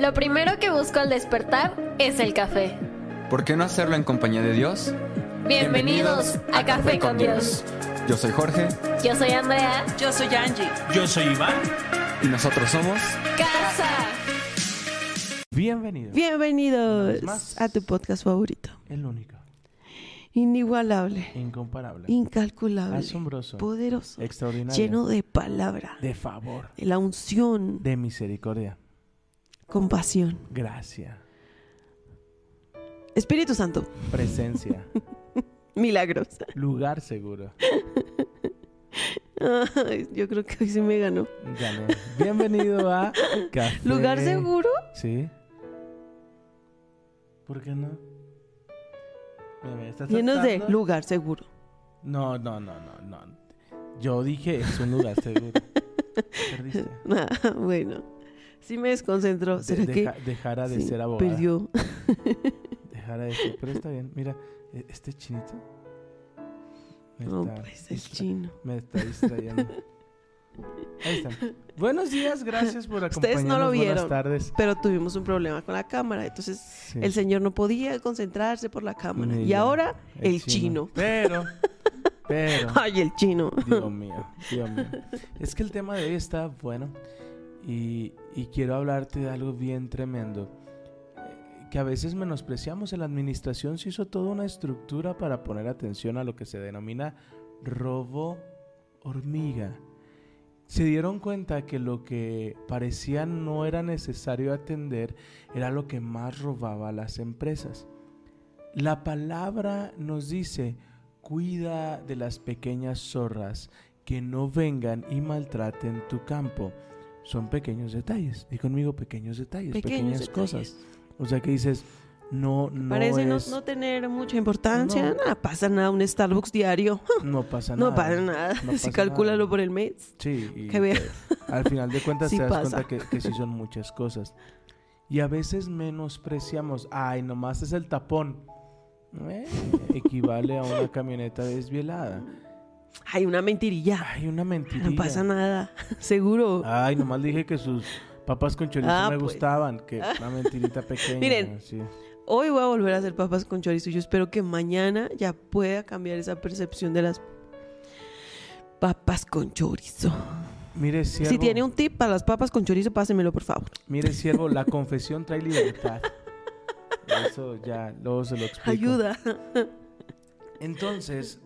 Lo primero que busco al despertar es el café. ¿Por qué no hacerlo en compañía de Dios? Bienvenidos a Café con Dios. Yo soy Jorge Yo soy Andrea. Yo soy Angie. Yo soy Iván. y nosotros somos Casa. Bienvenido. Bienvenidos más. a tu podcast favorito. El único. Inigualable, Incomparable. incalculable, Asombroso. poderoso, Extraordinario. lleno de palabra, de favor. de la unción, De misericordia. Compasión. Gracia. Espíritu Santo, Presencia. milagros. lugar seguro. Ay, yo creo que hoy sí me ganó. Gané. Bienvenido a Café. ¿Lugar seguro? Sí. ¿Por qué no? Llenos de lugar seguro. No, no, no, no, no. Yo dije es un lugar seguro. Perdiste. Ah, bueno, sí me desconcentró. De- ¿Será deja- que dejara de sí, ser abogada. perdió? Dejara de ser. Pero está bien. Mira, e- este chinito. me No, está pues el distra- chino. Me está distrayendo. Ahí están. Buenos días, gracias por Ustedes acompañarnos. no lo vieron. Buenas tardes. Pero tuvimos un problema con la cámara, entonces Sí. el señor no podía concentrarse por la cámara. Y Mira, ahora el, chino. Pero, pero, Ay, el chino. Dios mío, Dios mío. Es que el tema de hoy está bueno y, quiero hablarte de algo bien tremendo. Que a veces menospreciamos. En la administración se hizo toda una estructura para poner atención a lo que se denomina robo hormiga. Se dieron cuenta que lo que parecía no era necesario atender era lo que más robaba a las empresas. La palabra nos dice, cuida de las pequeñas zorras que no vengan y maltraten tu campo. Son pequeños detalles. Di conmigo pequeños detalles, Pequeños pequeñas cosas. O sea que dices, no, no Parece no, es- no tener mucha importancia. No. Nada, pasa nada. Un Starbucks diario. no pasa nada. No pasa nada. No si calcúlalo por el mes. Sí, y Que que al final de cuentas Sí te das pasa. cuenta que, que sí son muchas cosas. Y a veces menospreciamos, ay, nomás es el tapón. Eh, equivale a una camioneta desvielada. Hay una mentirilla. Ay, una mentirilla. No pasa nada. Seguro. Ay, nomás dije que sus papas con chorizo Ah, me pues. gustaban, que una mentirita pequeña. Miren. sí. Hoy voy a volver a hacer papas con chorizo. Yo espero que mañana ya pueda cambiar esa percepción de las papas con chorizo. Mire, siervo, Si tiene un tip para las papas con chorizo, pásemelo, por favor. mire, siervo, la confesión trae libertad. Eso ya, luego se lo explico. Ayuda. Entonces,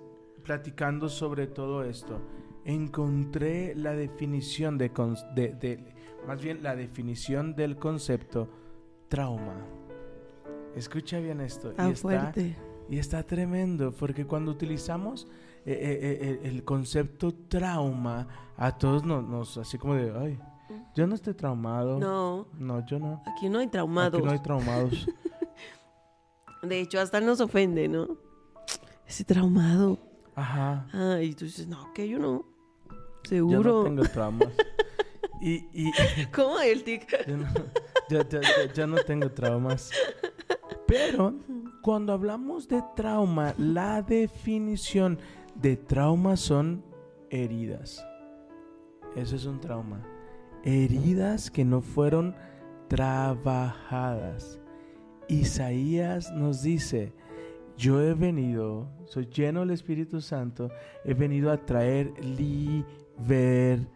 platicando sobre todo esto, encontré la definición de, cons- de- de- más bien la definición del concepto trauma. Escucha bien esto. Y, está, fuerte. y está tremendo, porque cuando utilizamos eh, eh, eh, el concepto trauma, a todos nos, nos así como de, ay, yo no estoy traumado. No, No, yo no. aquí no hay traumados. Aquí no hay traumados. De hecho, hasta nos ofende, ¿no? Ese traumado. Ajá. Ay, y tú dices, no, que yo no. Yo Seguro. no tengo traumas. y, y ¿Cómo el tic? yo, no, yo- yo- yo- yo no tengo traumas. Pero cuando hablamos de trauma, la definición de trauma son heridas. Eso es un trauma. Heridas que no fueron trabajadas. Isaías nos dice, yo he venido, soy lleno del Espíritu Santo, he venido a traer libertad.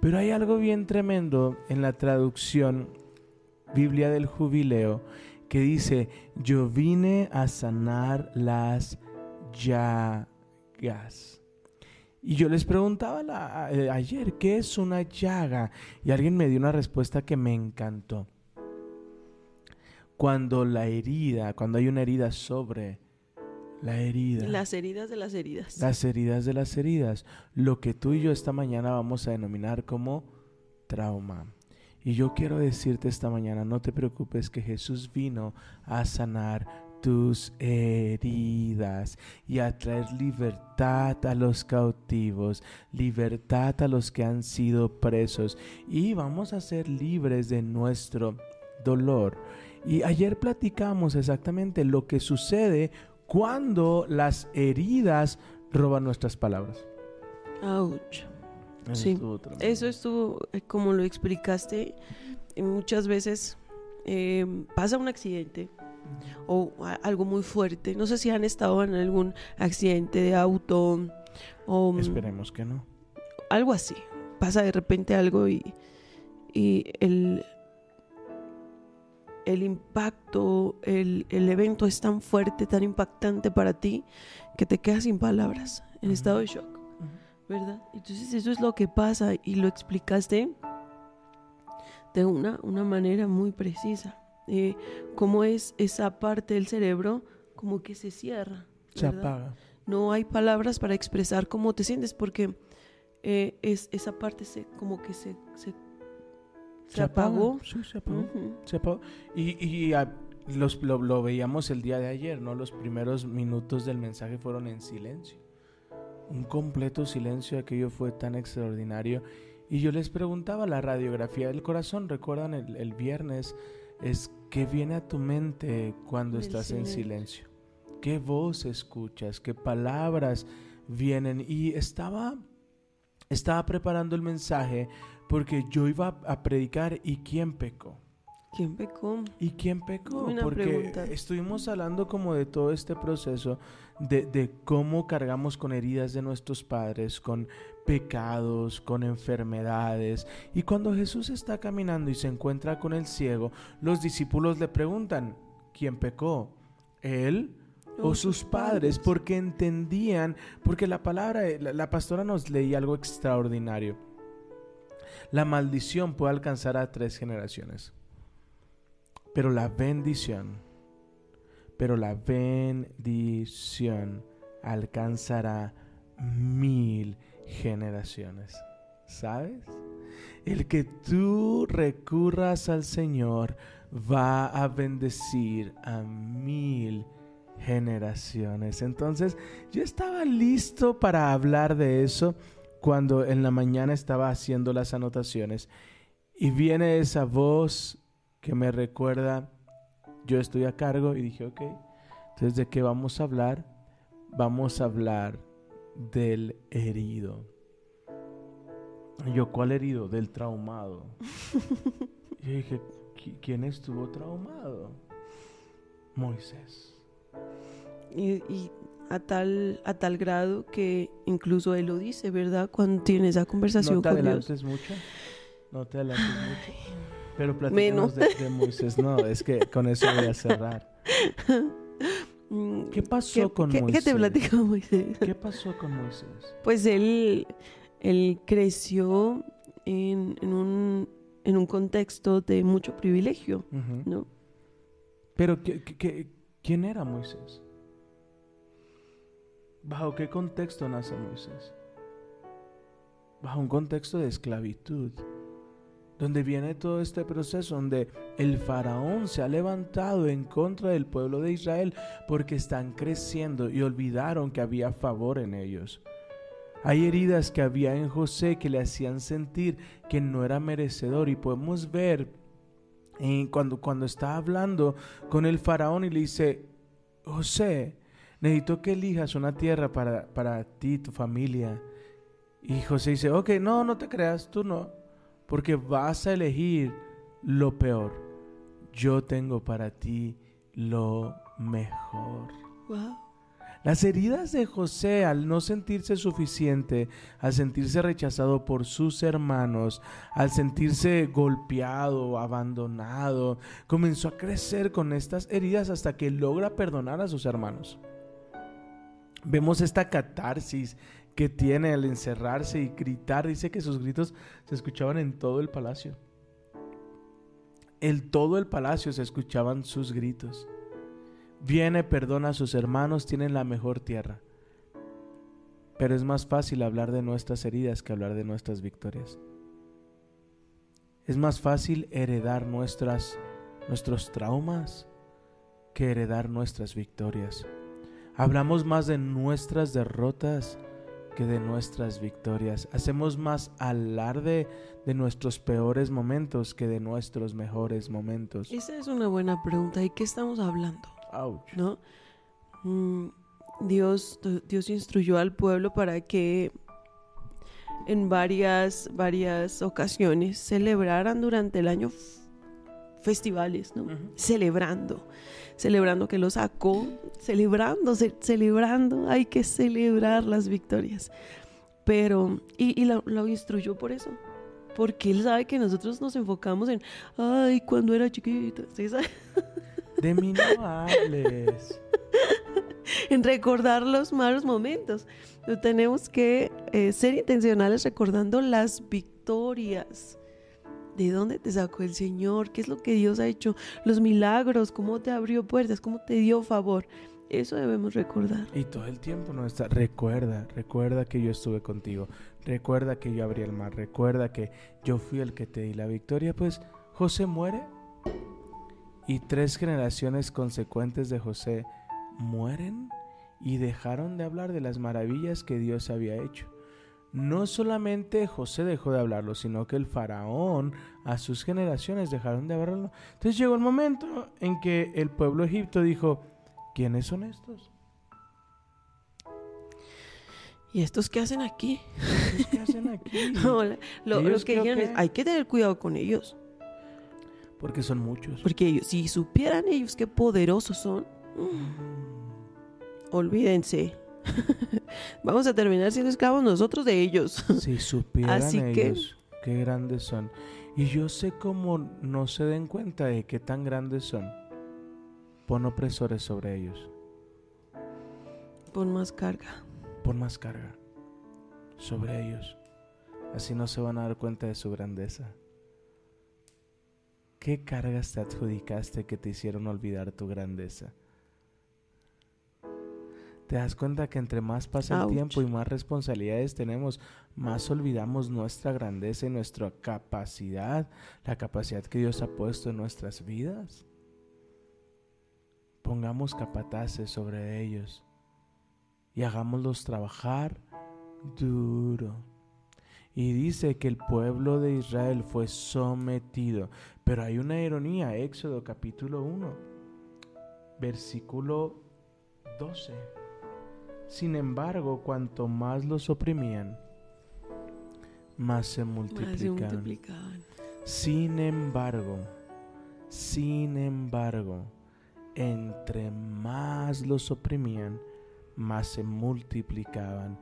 Pero hay algo bien tremendo en la traducción Biblia del Jubileo que dice, yo vine a sanar las llagas. Y yo les preguntaba eh, ayer, ¿qué es una llaga? Y alguien me dio una respuesta que me encantó. Cuando la herida, cuando hay una herida sobre la herida. Las heridas de las heridas. Las heridas de las heridas. Lo que tú y yo esta mañana vamos a denominar como trauma. Y yo quiero decirte esta mañana, no te preocupes que Jesús vino a sanar tus heridas y a traer libertad a los cautivos, libertad a los que han sido presos y vamos a ser libres de nuestro dolor. Y ayer platicamos exactamente lo que sucede cuando las heridas roban nuestras palabras. Ouch. Eso Sí, estuvo. Eso estuvo, eh, como lo explicaste, y muchas veces eh, pasa un accidente o algo muy fuerte. No sé si han estado en algún accidente de auto o mm, Esperemos que no. algo así. Pasa de repente algo y, y el, el impacto, el, el evento es tan fuerte, tan impactante para ti, que te quedas sin palabras, en Ujú. estado de shock, ¿verdad? Entonces eso es lo que pasa y lo explicaste de una, una manera muy precisa. Eh, cómo es esa parte del cerebro como que se cierra. Se ¿verdad? apaga. no hay palabras para expresar cómo te sientes porque eh, es, esa parte se, como que se, se, se apagó. Sí, se apagó. Se apagó. Y, y los, lo, lo veíamos el día de ayer, ¿no? Los primeros minutos del mensaje fueron en silencio. Un completo silencio, aquello fue tan extraordinario. Y yo les preguntaba, la radiografía del corazón, recuerdan el, el viernes, es qué viene a tu mente cuando El estás en silencio. silencio. ¿Qué voz escuchas? ¿Qué palabras vienen? Y estaba, estaba preparando el mensaje porque yo iba a predicar y quién pecó. ¿Quién pecó? ¿Y quién pecó? Porque pregunta. estuvimos hablando como de todo este proceso, de, de cómo cargamos con heridas de nuestros padres, con pecados, con enfermedades. Y cuando Jesús está caminando y se encuentra con el ciego, los discípulos le preguntan, ¿quién pecó? ¿Él? o sus padres, porque entendían, porque la palabra, la, la pastora nos leía algo extraordinario. La maldición puede alcanzar a tres generaciones, pero la bendición, pero la bendición alcanzará mil generaciones. ¿Sabes? El que tú recurras al Señor va a bendecir a mil generaciones. Entonces, yo estaba listo para hablar de eso cuando en la mañana estaba haciendo las anotaciones y viene esa voz que me recuerda, yo estoy a cargo y dije, ok, entonces ¿de qué vamos a hablar? Vamos a hablar del herido. Y yo, ¿cuál herido? Del traumado. y yo dije, "¿Qui- ¿quién estuvo traumado? Moisés. Y, y a tal, a tal grado que incluso él lo dice, ¿verdad? Cuando tiene esa conversación No te con Dios. mucho. No te adelantes mucho. Pero platícanos Menos. de, de Moisés. No, es que con eso voy a cerrar. Mm, ¿Qué pasó ¿Qué, con qué- Moisés? qué te platicó Moisés? ¿Qué pasó con Moisés? Pues él, él creció en, en un, en un contexto de mucho privilegio. ¿no? Pero ¿qué- qué- qué- ¿quién era Moisés? ¿Bajo qué contexto nace Moisés? Bajo un contexto de esclavitud, donde viene todo este proceso, donde el faraón se ha levantado en contra del pueblo de Israel porque están creciendo y olvidaron que había favor en ellos. Hay heridas que había en José que le hacían sentir que no era merecedor y podemos ver eh, cuando, cuando está hablando con el faraón y le dice, José, necesito que elijas una tierra para, para ti, tu familia. Y José dice, ok, no, no te creas, tú no, porque vas a elegir lo peor. Yo tengo para ti lo mejor. Wow. Las heridas de José al no sentirse suficiente, al sentirse rechazado por sus hermanos, al sentirse golpeado, abandonado, comenzó a crecer con estas heridas hasta que logra perdonar a sus hermanos. Vemos esta catarsis que tiene al encerrarse y gritar. Dice que sus gritos se escuchaban en todo el palacio. En todo el palacio se escuchaban sus gritos. Viene, perdona a sus hermanos, tienen la mejor tierra. Pero es más fácil hablar de nuestras heridas que hablar de nuestras victorias. Es más fácil heredar nuestras, nuestros traumas que heredar nuestras victorias. Hablamos más de nuestras derrotas que de nuestras victorias. Hacemos más alarde de nuestros peores momentos que de nuestros mejores momentos. Esa es una buena pregunta. ¿Y qué estamos hablando? Ouch. ¿No? Mm, Dios, Dios instruyó al pueblo para que en varias, varias ocasiones celebraran durante el año festivales, ¿no? Celebrando, celebrando que lo sacó, celebrando, ce- celebrando, hay que celebrar las victorias. Pero, y, y lo, lo instruyó por eso, porque él sabe que nosotros nos enfocamos en, ay, cuando era chiquita, ¿sí? De mí no hables. en recordar los malos momentos. Tenemos que eh, ser intencionales recordando las victorias. ¿De dónde te sacó el Señor? ¿Qué es lo que Dios ha hecho? Los milagros, cómo te abrió puertas, cómo te dio favor. Eso debemos recordar. Y todo el tiempo no está. Recuerda, recuerda que yo estuve contigo. Recuerda que yo abrí el mar. Recuerda que yo fui el que te di la victoria. Pues José muere. Y tres generaciones consecuentes de José mueren y dejaron de hablar de las maravillas que Dios había hecho. No solamente José dejó de hablarlo, sino que el faraón a sus generaciones dejaron de hablarlo. Entonces llegó el momento en que el pueblo Egipto dijo, ¿quiénes son estos? ¿Y estos qué hacen aquí? ¿Estos ¿Qué hacen aquí? Hola, lo, que dijeron es, hay que tener cuidado con ellos. Porque son muchos. Porque ellos, si supieran ellos qué poderosos son, mm, olvídense. Vamos a terminar siendo esclavos nosotros de ellos. Si supieran Así que- ellos qué grandes son. Y yo sé cómo no se den cuenta de qué tan grandes son. Pon opresores sobre ellos. Pon más carga. Pon más carga sobre ellos. Así no se van a dar cuenta de su grandeza. ¿Qué cargas te adjudicaste que te hicieron olvidar tu grandeza? Te das cuenta que entre más pasa el tiempo y más responsabilidades tenemos, más olvidamos nuestra grandeza y nuestra capacidad, la capacidad que Dios ha puesto en nuestras vidas. Pongamos capataces sobre ellos y hagámoslos trabajar duro. Y dice que el pueblo de Israel fue sometido. Pero hay una ironía, Éxodo capítulo 1, versículo 12. Sin embargo, cuanto más los oprimían, más se Más se multiplicaban. Sin embargo, sin embargo, entre más los oprimían, más se multiplicaban.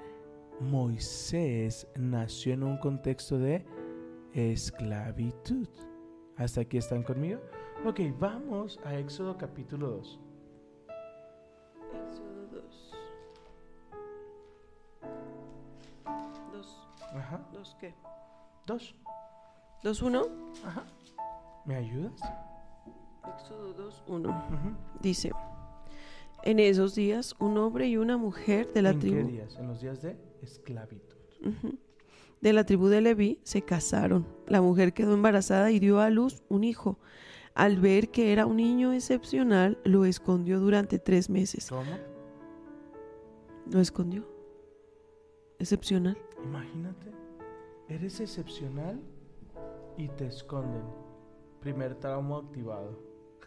Moisés nació en un contexto de esclavitud. ¿Hasta aquí están conmigo? Ok, vamos a Éxodo capítulo 2. Éxodo 2. Ajá, ¿Dos qué? 2. ¿Dos uno? Ajá. ¿Me ayudas? Éxodo 2, 1. Ujú. Dice, en esos días un hombre y una mujer de la ¿En qué tribu días? En los días de esclavitud. De la tribu de Leví se casaron. La mujer quedó embarazada y dio a luz un hijo. Al ver que era un niño excepcional, lo escondió durante tres meses. ¿Cómo? Lo escondió. Excepcional. Imagínate, eres excepcional y te esconden. Primer trauma activado.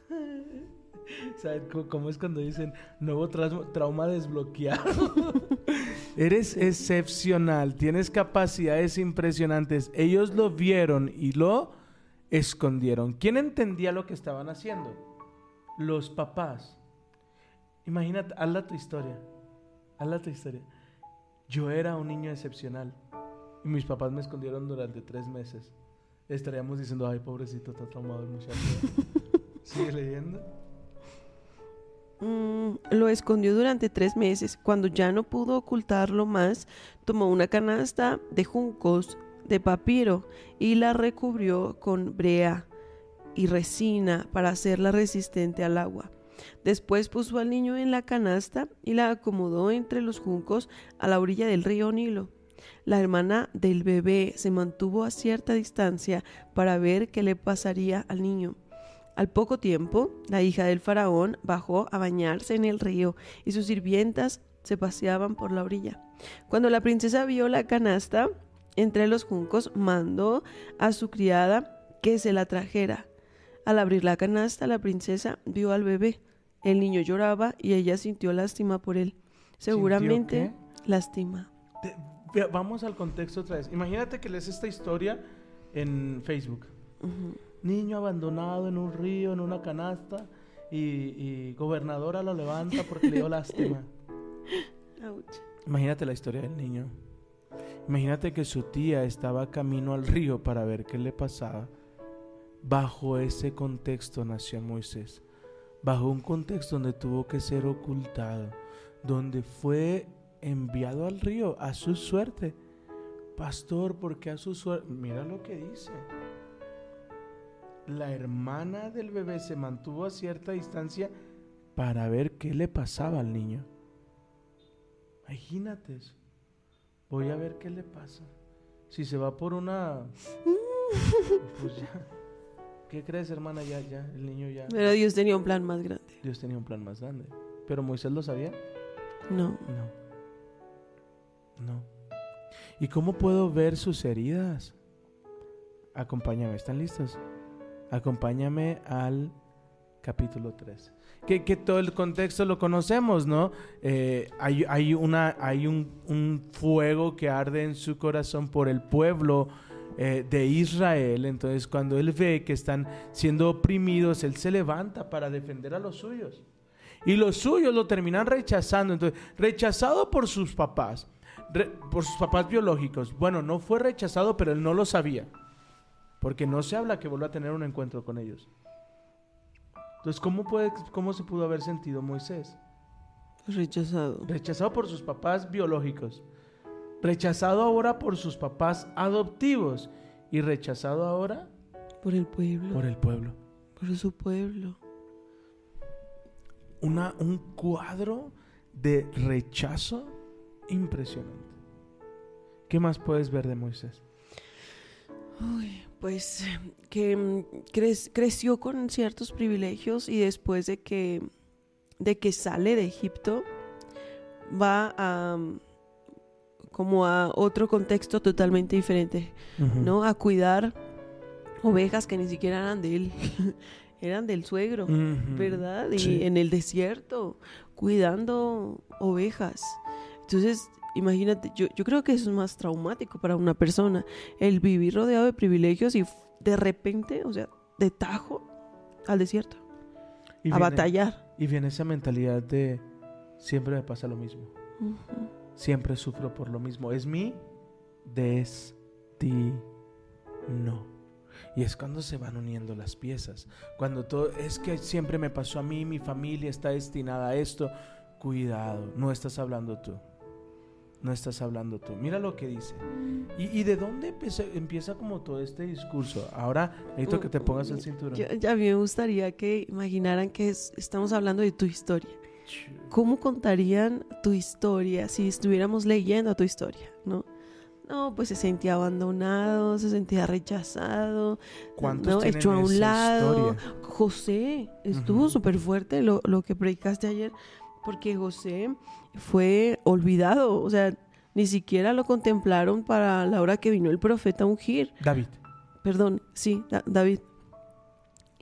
¿Sabes cómo- es cuando dicen nuevo trauma desbloqueado? eres excepcional, tienes capacidades impresionantes. Ellos lo vieron y lo escondieron. ¿Quién entendía lo que estaban haciendo? Los papás. Imagínate, hazla tu historia. Hazla tu historia. Yo era un niño excepcional y mis papás me escondieron durante tres meses. Estaríamos diciendo, ay, pobrecito, está traumado el muchacho. ¿Sigue leyendo? Mm, lo escondió durante tres meses. Cuando ya no pudo ocultarlo más, tomó una canasta de juncos de papiro y la recubrió con brea y resina para hacerla resistente al agua. Después puso al niño en la canasta y la acomodó entre los juncos a la orilla del río Nilo. La hermana del bebé se mantuvo a cierta distancia para ver qué le pasaría al niño. Al poco tiempo, la hija del faraón bajó a bañarse en el río y sus sirvientas se paseaban por la orilla. Cuando la princesa vio la canasta entre los juncos, mandó a su criada que se la trajera. Al abrir la canasta, la princesa vio al bebé. El niño lloraba y ella sintió lástima por él. Seguramente ¿Sintió lástima. Te- Vamos al contexto otra vez. Imagínate que lees esta historia en Facebook. Ujú. Niño abandonado en un río, en una canasta, y, y gobernadora lo levanta porque le dio lástima. Imagínate la historia del niño. Imagínate que su tía estaba camino al río para ver qué le pasaba. Bajo ese contexto nació Moisés. Bajo un contexto donde tuvo que ser ocultado. Donde fue enviado al río a su suerte. Pastor, ¿por qué a su suerte? Mira lo que dice. La hermana del bebé se mantuvo a cierta distancia para ver qué le pasaba al niño. Imagínate eso. Voy a ver qué le pasa. Si se va por una... Pues ya. ¿Qué crees, hermana? Ya, ya, el niño ya. Pero Dios tenía un plan más grande. Dios tenía un plan más grande. Pero Moisés lo sabía. No. No. No. ¿Y cómo puedo ver sus heridas? Acompáñame, ¿están listos? Acompáñame al capítulo 3. Que, que todo el contexto lo conocemos, ¿no? Eh, hay, hay, una, hay un, un fuego que arde en su corazón por el pueblo eh, de Israel. Entonces, cuando él ve que están siendo oprimidos, él se levanta para defender a los suyos. Y los suyos lo terminan rechazando. Entonces, rechazado por sus papás, re- por sus papás biológicos. Bueno, no fue rechazado, pero él no lo sabía. Porque no se habla que volvió a tener un encuentro con ellos. Entonces, ¿cómo, puede, ¿cómo se pudo haber sentido Moisés? Rechazado. Rechazado por sus papás biológicos. Rechazado ahora por sus papás adoptivos. Y rechazado ahora Por el pueblo. por el pueblo. Por su pueblo. Una, un cuadro de rechazo impresionante. ¿Qué más puedes ver de Moisés? Uy, pues que mm, cre- creció con ciertos privilegios y después de que, de que sale de Egipto, va a mm, como a otro contexto totalmente diferente, ¿no? A cuidar ovejas que ni siquiera eran de él, eran del suegro, Ujú. ¿verdad? Y Sí. en el desierto, cuidando ovejas. Entonces, imagínate, yo, yo creo que eso es más traumático para una persona, el vivir rodeado de privilegios y de repente, o sea, de tajo al desierto, Y a viene- batallar. Y viene esa mentalidad de siempre me pasa lo mismo. Ujú. Siempre sufro por lo mismo. Es mi destino. Y es cuando se van uniendo las piezas. Cuando todo es que siempre me pasó a mí, mi familia está destinada a esto. Cuidado, no estás hablando tú. No estás hablando tú. Mira lo que dice. ¿Y, de dónde empieza, como todo este discurso? Ahora necesito que te pongas el cinturón. Ya, a mí me gustaría que imaginaran que es- estamos hablando de tu historia. ¿Cómo contarían tu historia si estuviéramos leyendo tu historia, no? No, pues se sentía abandonado, se sentía rechazado, ¿Cuántos ¿no? hecho a un lado. historia? José, estuvo Ujú. súper fuerte lo, lo que predicaste ayer, porque José fue olvidado, o sea, ni siquiera lo contemplaron para la hora que vino el profeta a ungir. David. Perdón, sí, Da- David.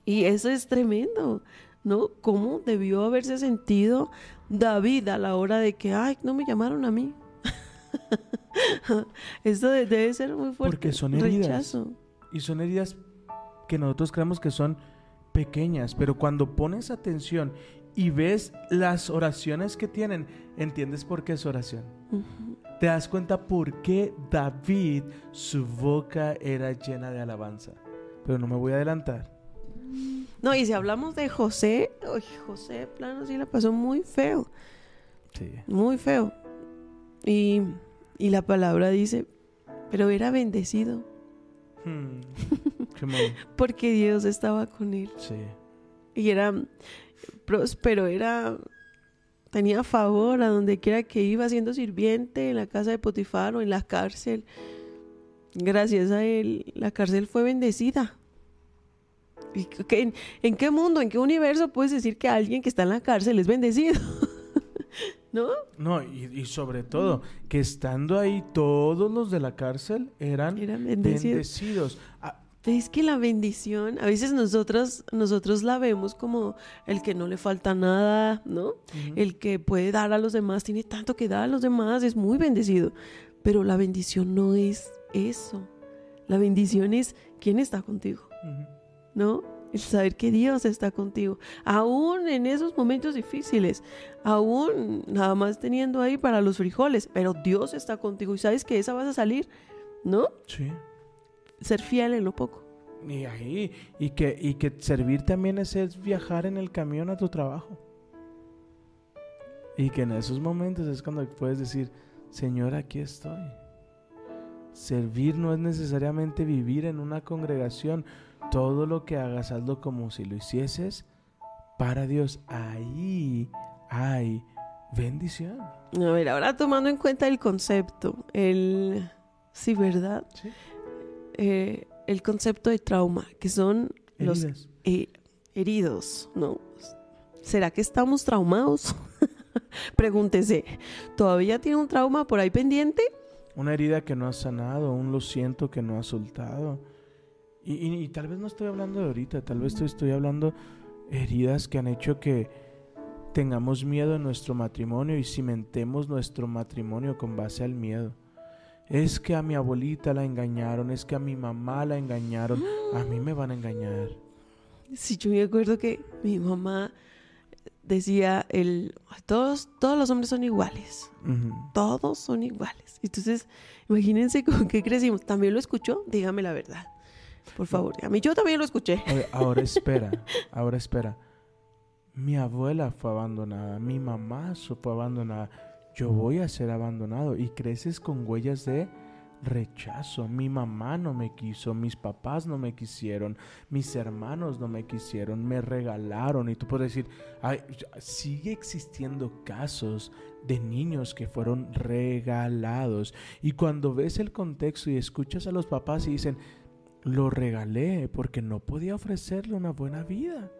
Y eso es tremendo, ¿no? ¿Cómo debió haberse sentido David a la hora de que, ay, no me llamaron a mí? Esto de- debe ser muy fuerte. Porque son heridas. Rechazo. Y son heridas que nosotros creemos que son pequeñas, pero cuando pones atención y ves las oraciones que tienen, entiendes por qué es oración. Te das cuenta por qué David, su boca era llena de alabanza. Pero no me voy a adelantar. No, y si hablamos de José, uy, José, plano, sí la pasó muy feo, Sí. muy feo. Y, y la palabra dice, pero era bendecido Hmm. Qué mal. porque Dios estaba con él. Sí. Y era próspero, era tenía favor a donde quiera que iba siendo sirviente en la casa de Potifar o en la cárcel. Gracias a él, la cárcel fue bendecida. ¿Y qué- en, en qué mundo, en qué universo puedes decir que alguien que está en la cárcel es bendecido? ¿No? No, y, y sobre todo, que estando ahí todos los de la cárcel eran Eran bendecidos. bendecidos. Ah, Es que la bendición, a veces nosotros, nosotros la vemos como el que no le falta nada, ¿no? El que puede dar a los demás, tiene tanto que dar a los demás, es muy bendecido. Pero la bendición no es eso. La bendición es quién está contigo. ¿No? El saber que Dios está contigo. Aún en esos momentos difíciles, aún nada más teniendo ahí para los frijoles, pero Dios está contigo y sabes que esa vas a salir, ¿no? Sí. Ser fiel en lo poco. Y ahí, y que, y que servir también es, es viajar en el camión a tu trabajo. Y que en esos momentos es cuando puedes decir, Señor, aquí estoy. Servir no es necesariamente vivir en una congregación. Todo lo que hagas, hazlo como si lo hicieses para Dios. Ahí hay bendición. A ver, ahora tomando en cuenta el concepto, el... Sí, ¿verdad? Sí. Eh, el concepto de trauma, que son los eh, heridos, ¿no? ¿Será que estamos traumados? Pregúntese, ¿todavía tiene un trauma por ahí pendiente? Una herida que no has sanado, un lo siento que no has soltado. Y, y- y tal vez no estoy hablando de ahorita, tal vez estoy, hablando heridas que han hecho que tengamos miedo en nuestro matrimonio y cimentemos nuestro matrimonio con base al miedo. Es que a mi abuelita la engañaron, es que a mi mamá la engañaron, a mí me van a engañar. Sí, yo me acuerdo que mi mamá decía, el, todos, todos los hombres son iguales, todos son iguales. Entonces, imagínense con qué crecimos. ¿También lo escuchó? Dígame la verdad, por favor. A mí yo también lo escuché. Oye, ahora espera, ahora espera. Mi abuela fue abandonada, mi mamá fue abandonada. Yo voy a ser abandonado y creces con huellas de rechazo. Mi mamá no me quiso, mis papás no me quisieron, mis hermanos no me quisieron, me regalaron. Y tú puedes decir, "Ay, sigue existiendo casos de niños que fueron regalados. Y cuando ves el contexto y escuchas a los papás y dicen, lo regalé porque no podía ofrecerle una buena vida.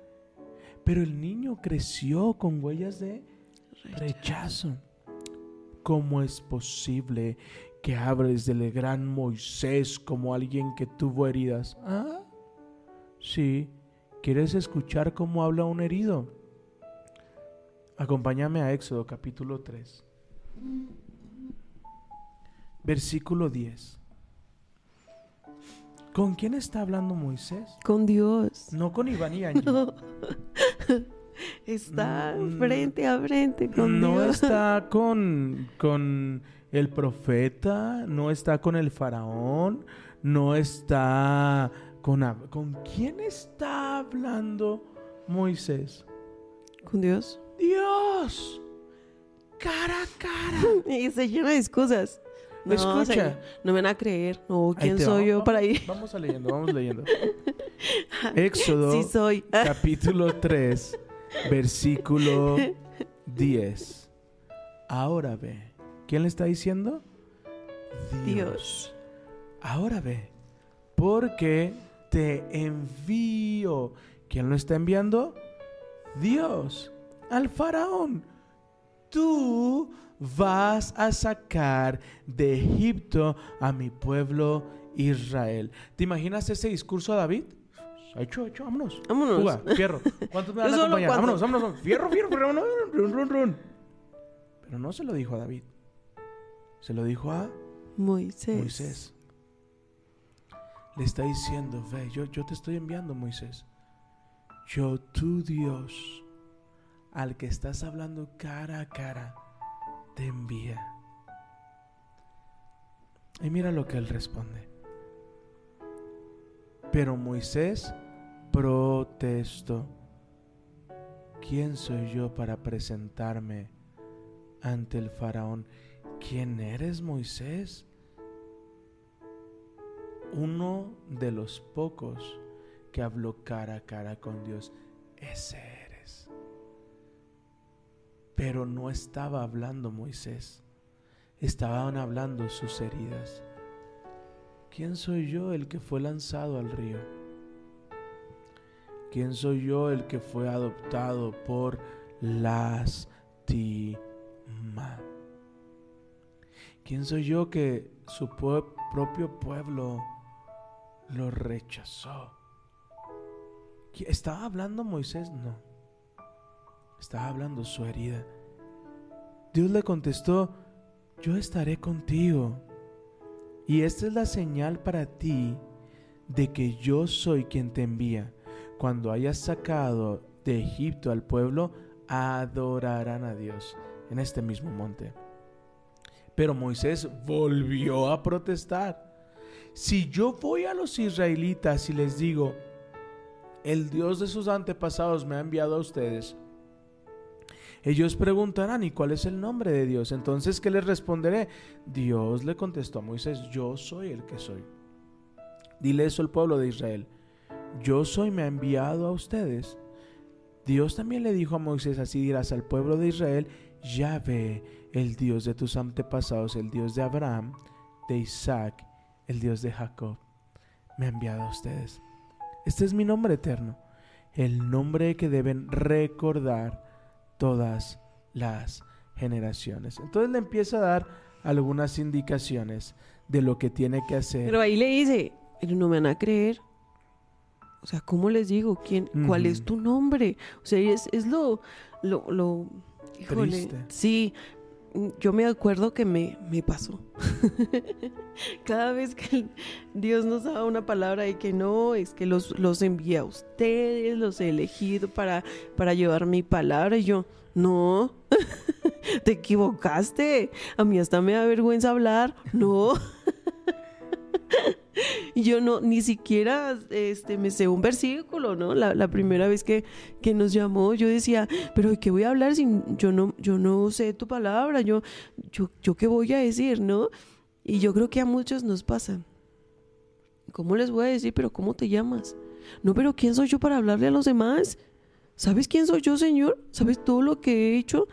Pero el niño creció con huellas de rechazo. ¿Cómo es posible que hables del gran Moisés como alguien que tuvo heridas? Ah, sí. ¿Quieres escuchar cómo habla un herido? Acompáñame a Éxodo capítulo 3. Versículo 10. ¿Con quién está hablando Moisés? Con Dios. No con Iván y Angie. No. Está Mm, frente a frente con no Dios. está con, con el profeta, no está con el faraón, no está con... ¿Con quién está hablando Moisés? Con Dios. Dios, cara a cara. Y se llena de excusas. No, Escucha. no me van a creer. No, ¿quién soy yo para ir? Vamos a leyendo, vamos leyendo. Éxodo Sí soy. capítulo 3, versículo 10. Ahora ve. ¿Quién le está diciendo? Dios. Ahora ve. Porque te envío. ¿Quién lo está enviando? Dios. Al faraón. Tú vas a sacar de Egipto a mi pueblo Israel. ¿Te imaginas ese discurso a David? Hecho, hecho, vámonos. Vámonos. Fierro. ¿Cuántos me van a acompañar? Vámonos, vámonos. Fierro, fierro, fierro, vámonos, run, run, run. Pero no se lo dijo a David. Se lo dijo a Moisés. Moisés. Le está diciendo, ve, yo, yo te estoy enviando, Moisés. Yo, tu Dios, al que estás hablando cara a cara, te envía. Y mira lo que él responde. Pero Moisés protestó. ¿Quién soy yo para presentarme ante el faraón? ¿Quién eres, Moisés? Uno de los pocos que habló cara a cara con Dios. Ese. Pero no estaba hablando Moisés. Estaban hablando sus heridas. ¿Quién soy yo el que fue lanzado al río? ¿Quién soy yo el que fue adoptado por lastima? ¿Quién soy yo que su propio pueblo lo rechazó? ¿Qui- ¿Estaba hablando Moisés? No. Estaba hablando su herida. Dios le contestó, yo estaré contigo. Y esta es la señal para ti de que yo soy quien te envía. Cuando hayas sacado de Egipto al pueblo, adorarán a Dios en este mismo monte. Pero Moisés volvió a protestar. Si yo voy a los israelitas y les digo, el Dios de sus antepasados me ha enviado a ustedes, ellos preguntarán, ¿y cuál es el nombre de Dios? Entonces, ¿qué les responderé? Dios le contestó a Moisés, yo soy el que soy. Dile eso al pueblo de Israel. Yo soy, me ha enviado a ustedes. Dios también le dijo a Moisés, así dirás al pueblo de Israel, ya ve el Dios de tus antepasados, el Dios de Abraham, de Isaac, el Dios de Jacob, me ha enviado a ustedes. Este es mi nombre eterno, el nombre que deben recordar todas las generaciones. Entonces le empieza a dar algunas indicaciones de lo que tiene que hacer. Pero ahí le dice, pero no me van a creer. O sea, ¿cómo les digo? ¿Quién, ¿Cuál es tu nombre? O sea, es, es lo, lo, lo, híjole, Triste. sí, yo me acuerdo que me, me pasó. Cada vez que Dios nos daba una palabra y que no, es que los, los envié a ustedes, los he elegido para, para llevar mi palabra. Y yo, no, te equivocaste. A mí hasta me da vergüenza hablar. No. Yo no, ni siquiera este, me sé un versículo, ¿no? La, la primera vez que, que nos llamó, yo decía, pero ¿de qué voy a hablar si yo no, yo no sé tu palabra? Yo, yo, yo qué voy a decir, ¿no? Y yo creo que a muchos nos pasa. ¿Cómo les voy a decir? Pero ¿cómo te llamas? No, pero ¿quién soy yo para hablarle a los demás? ¿Sabes quién soy yo, Señor? ¿Sabes todo lo que he hecho?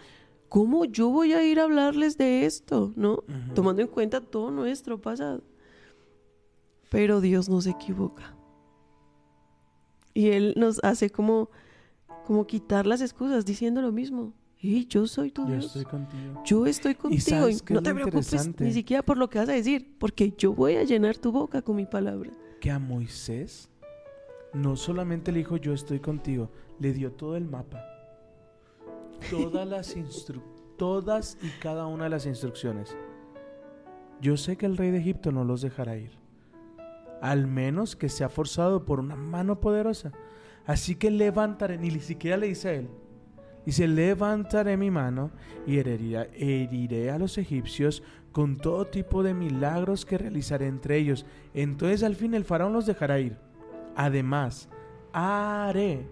¿Cómo yo voy a ir a hablarles de esto? ¿No? Ujú. Tomando en cuenta todo nuestro pasado. Pero Dios no se equivoca. Y Él nos hace como, como quitar las excusas diciendo lo mismo. Y yo soy tu Yo Dios. estoy contigo. Yo estoy contigo. y no es te preocupes ni siquiera por lo que vas a decir, porque yo voy a llenar tu boca con mi palabra. Que a Moisés no solamente le dijo yo estoy contigo, le dio todo el mapa. Todas las instru todas y cada una de las instrucciones. Yo sé que el rey de Egipto no los dejará ir. Al menos que sea forzado por una mano poderosa. Así que levantaré, ni siquiera le dice a él. Dice, levantaré mi mano y heriré, heriré a los egipcios con todo tipo de milagros que realizaré entre ellos. Entonces al fin el faraón los dejará ir. Además, haré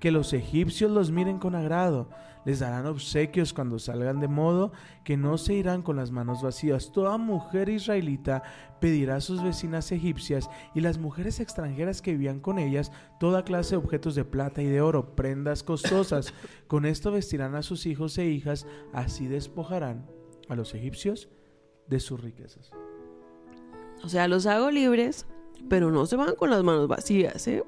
que los egipcios los miren con agrado. Les darán obsequios cuando salgan de modo que no se irán con las manos vacías. Toda mujer israelita pedirá a sus vecinas egipcias y las mujeres extranjeras que vivían con ellas toda clase de objetos de plata y de oro, prendas costosas. Con esto vestirán a sus hijos e hijas, así despojarán a los egipcios de sus riquezas. O sea, los hago libres, pero no se van con las manos vacías, ¿eh?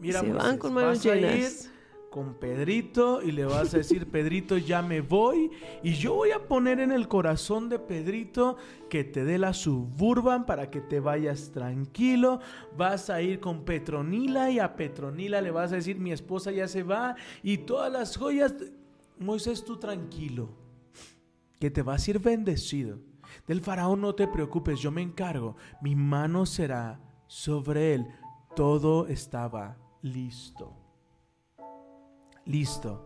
Mira, se van con manos llenas. Con Pedrito y le vas a decir, Pedrito, ya me voy y yo voy a poner en el corazón de Pedrito que te dé la suburban para que te vayas tranquilo. Vas a ir con Petronila y a Petronila le vas a decir, mi esposa ya se va y todas las joyas. Moisés, tú tranquilo, que te vas a ir bendecido. Del faraón no te preocupes, yo me encargo. Mi mano será sobre él. Todo estaba listo. Listo.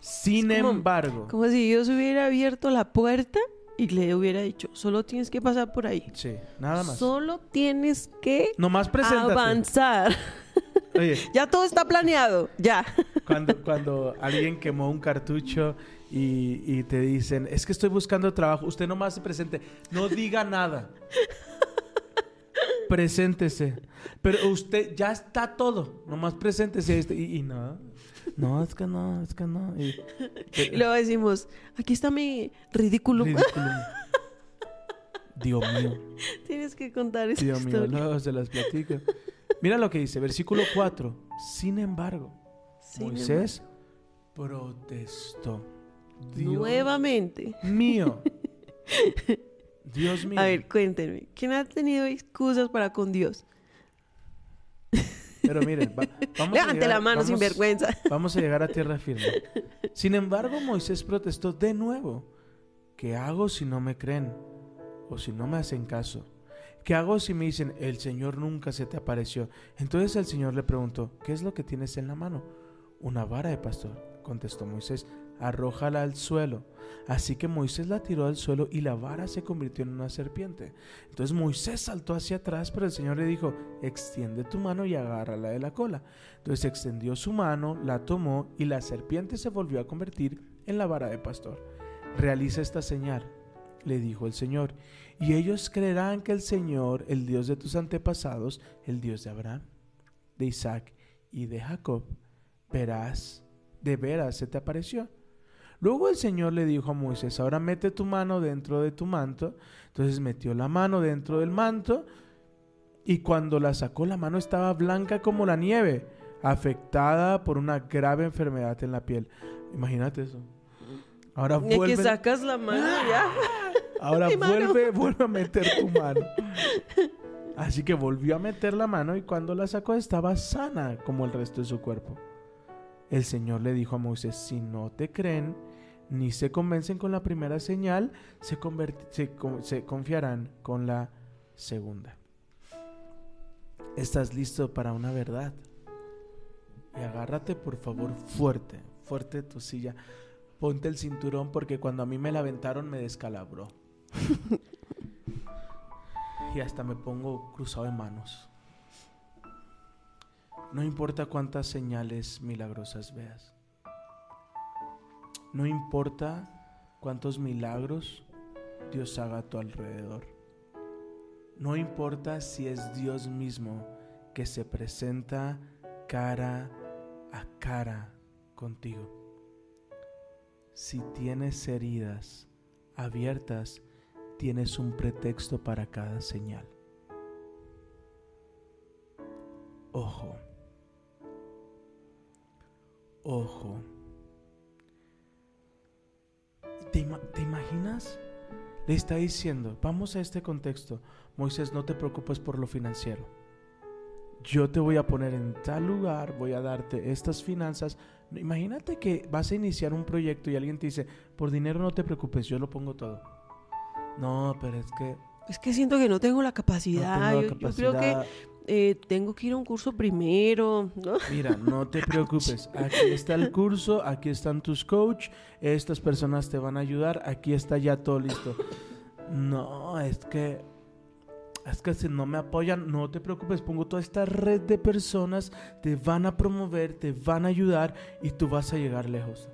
Sin como- embargo. Como si Dios hubiera abierto la puerta y le hubiera dicho, solo tienes que pasar por ahí. Sí, nada más. Solo tienes que Nomás preséntate. avanzar. Oye, ya todo está planeado, ya. cuando, cuando alguien quemó un cartucho y, y te dicen, es que estoy buscando trabajo, usted nomás se presente, no diga nada. Preséntese. Pero usted ya está todo, nomás preséntese. este- Y, y no, no, es que no, es que no. Y- Y luego decimos, aquí está mi ridículo. Ridículo. Dios mío, Tienes que contar esa Dios mío, luego se las platico. Mira lo que dice, versículo 4. Sin embargo, Sin Moisés protestó. Dios Nuevamente. mío. Dios mío. A ver, cuéntenme, ¿quién ha tenido excusas para con Dios? Pero miren, va- vamos a Levante llegar- la mano sin vergüenza. Vamos a llegar a tierra firme. Sin embargo, Moisés protestó de nuevo. ¿Qué hago si no me creen? o si no me hacen caso? ¿Qué hago si me dicen, el Señor nunca se te apareció? Entonces el Señor le preguntó, ¿qué es lo que tienes en la mano? Una vara de pastor, contestó Moisés, arrójala al suelo. Así que Moisés la tiró al suelo y la vara se convirtió en una serpiente. Entonces Moisés saltó hacia atrás, pero el Señor le dijo, extiende tu mano y agárrala de la cola. Entonces extendió su mano, la tomó y la serpiente se volvió a convertir en la vara de pastor. Realiza esta señal, le dijo el Señor, y ellos creerán que el Señor, el Dios de tus antepasados, el Dios de Abraham, de Isaac y de Jacob, verás, de veras se te apareció. Luego el Señor le dijo a Moisés, ahora mete tu mano dentro de tu manto. Entonces metió la mano dentro del manto y cuando la sacó la mano estaba blanca como la nieve, afectada por una grave enfermedad en la piel. Imagínate eso. Ahora De que vuelve, sacas la mano ya. ahora mi mano. vuelve, vuelve a meter tu mano. Así que volvió a meter la mano y cuando la sacó estaba sana como el resto de su cuerpo. El Señor le dijo a Moisés, si no te creen ni se convencen con la primera señal, se, confiarán con la segunda. ¿Estás listo para una verdad? Y agárrate por favor fuerte, fuerte tu silla. Ponte el cinturón porque cuando a mí me la aventaron me descalabró. y hasta me pongo cruzado de manos. No importa cuántas señales milagrosas veas. No importa cuántos milagros Dios haga a tu alrededor. No importa si es Dios mismo que se presenta cara a cara contigo. Si tienes heridas abiertas, tienes un pretexto para cada señal. Ojo. Ojo. ¿Te, ima- te imaginas? Le está diciendo, vamos a este contexto, Moisés, no te preocupes por lo financiero. Yo te voy a poner en tal lugar, voy a darte estas finanzas. Imagínate que vas a iniciar un proyecto y alguien te dice, por dinero no te preocupes, yo lo pongo todo. No, pero es que Es que siento que no tengo la no capacidad. tengo la yo, yo creo que capacidad. Eh, tengo que ir a un curso primero, ¿no? Mira, no te preocupes. Aquí está el curso, aquí están tus coach, estas personas te van a ayudar, aquí está ya todo listo. No, es que es que si no me apoyan, no te preocupes, pongo toda esta red de personas, te van a promover, te van a ayudar y tú vas a llegar lejos.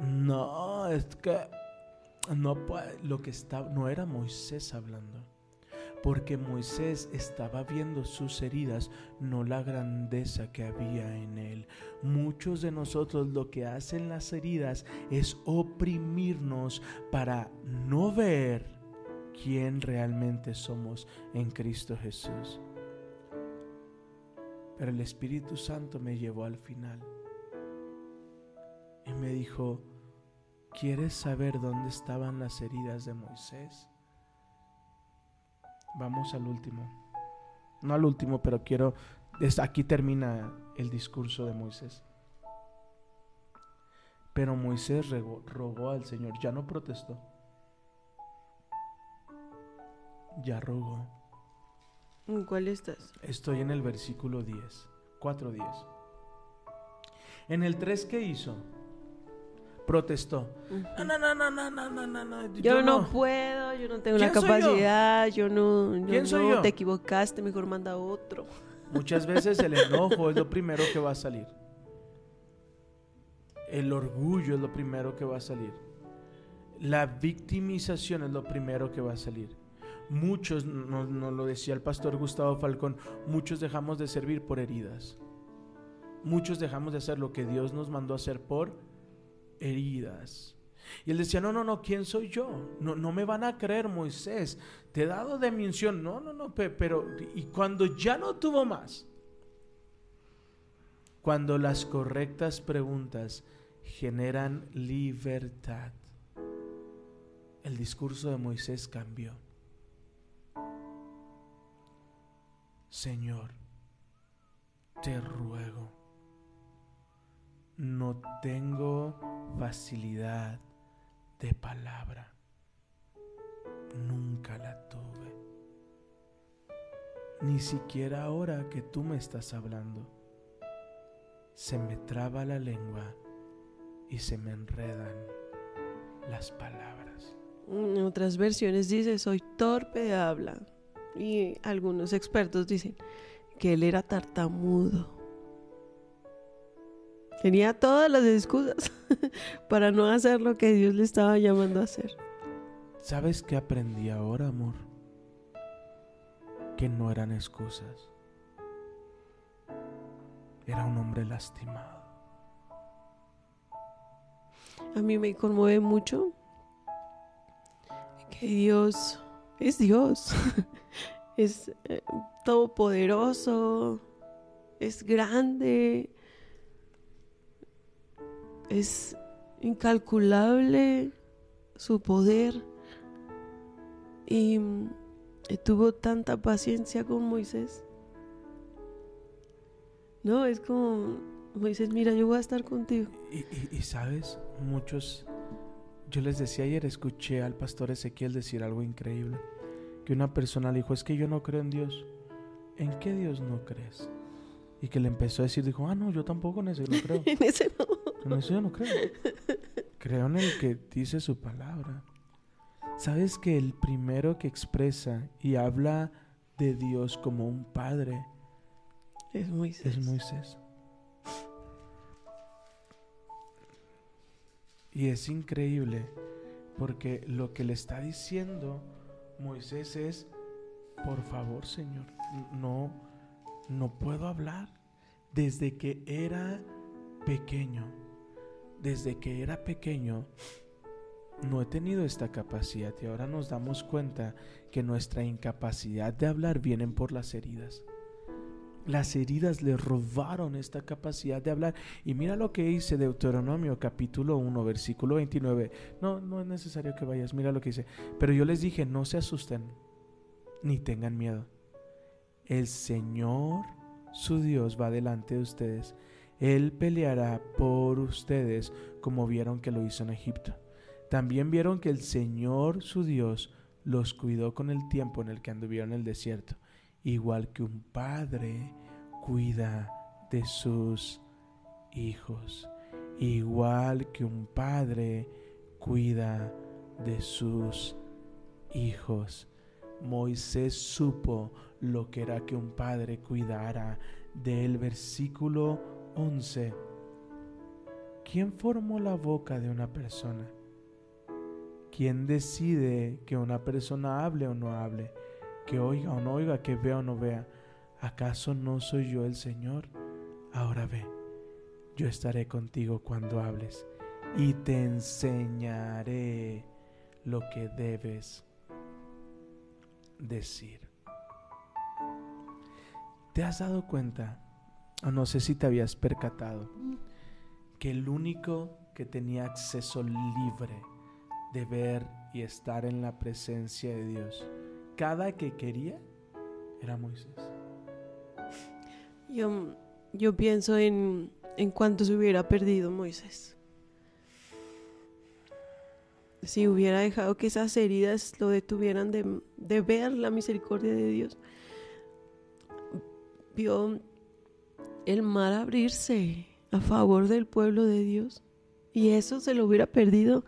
No, es que no lo que está no era Moisés hablando. Porque Moisés estaba viendo sus heridas, no la grandeza que había en él. Muchos de nosotros lo que hacen las heridas es oprimirnos para no ver quién realmente somos en Cristo Jesús. Pero el Espíritu Santo me llevó al final y me dijo, ¿quieres saber dónde estaban las heridas de Moisés? Vamos al último. No al último, pero quiero... es- aquí termina el discurso de Moisés. Pero Moisés rogó, rogó al Señor, ya no protestó. Ya rogó. ¿En cuál estás? Estoy en el versículo 10, 4.10. En el 3 que hizo, protestó. No, no, no, no, no, no, no, no. Yo, yo no, puedo, yo no tengo la capacidad, yo? yo? no, yo ¿Quién soy no, yo? te equivocaste, mejor manda otro. Muchas veces el enojo es lo primero que va a salir. El orgullo es lo primero que va a salir. La victimización es lo primero que va a salir. Muchos, nos no lo decía el pastor Gustavo Falcón, muchos dejamos de servir por heridas. Muchos dejamos de hacer lo que Dios nos mandó a hacer por heridas. Y él decía, no, no, no, ¿quién soy yo? No, no me van a creer, Moisés. Te he dado unción. No, no, no, pe- pero... Y cuando ya no tuvo más, cuando las correctas preguntas generan libertad, el discurso de Moisés cambió. Señor, te ruego, no tengo facilidad de palabra. nunca la tuve. Ni siquiera ahora que tú me estás hablando. Se me traba la lengua y se me enredan las palabras. En otras versiones dice, soy torpe de habla. Y algunos expertos dicen que él era tartamudo. Tenía todas las excusas para no hacer lo que Dios le estaba llamando a hacer. ¿Sabes qué aprendí ahora, amor? Que no eran excusas. Era un hombre lastimado. A mí me conmueve mucho que Dios es Dios, es eh, todopoderoso, es grande, es incalculable su poder y, y tuvo tanta paciencia con Moisés. No, es como Moisés, mira, yo voy a estar contigo. Y, y- y sabes, muchos, yo les decía ayer, escuché al pastor Ezequiel decir algo increíble, que una persona le dijo, es que yo no creo en Dios. ¿En qué Dios no crees? Y que le empezó a decir, dijo, ah, no, yo tampoco en ese no creo. En ese no. En eso yo no creo. Creo en el que dice su palabra. ¿Sabes que el primero que expresa y habla de Dios como un padre Es Moisés. es Moisés? Y es increíble porque lo que le está diciendo Moisés es, por favor Señor, no, no puedo hablar. Desde que era pequeño, desde que era pequeño, no he tenido esta capacidad y ahora nos damos cuenta que nuestra incapacidad de hablar vienen por las heridas. Las heridas le robaron esta capacidad de hablar. Y mira lo que dice Deuteronomio capítulo 1, versículo 29. No, no es necesario que vayas, mira lo que dice. Pero yo les dije, no se asusten, ni tengan miedo. El Señor, su Dios, va delante de ustedes. Él peleará por ustedes como vieron que lo hizo en Egipto. También vieron que el Señor, su Dios, los cuidó con el tiempo en el que anduvieron en el desierto igual que un padre cuida de sus hijos, igual que un padre cuida de sus hijos. Moisés supo lo que era que un padre cuidara del versículo 11. ¿Quién formó la boca de una persona? ¿Quién decide que una persona hable o no hable? que oiga o no oiga, que vea o no vea. ¿Acaso no soy yo el Señor? Ahora ve, yo estaré contigo cuando hables y te enseñaré lo que debes decir. ¿Te has dado cuenta, no sé si te habías percatado, que el único que tenía acceso libre de ver y estar en la presencia de Dios, cada que quería era Moisés. Yo, yo pienso en, en cuánto se hubiera perdido Moisés. Si hubiera dejado que esas heridas lo detuvieran de, de ver la misericordia de Dios. Vio el mar abrirse a favor del pueblo de Dios. Y eso se lo hubiera perdido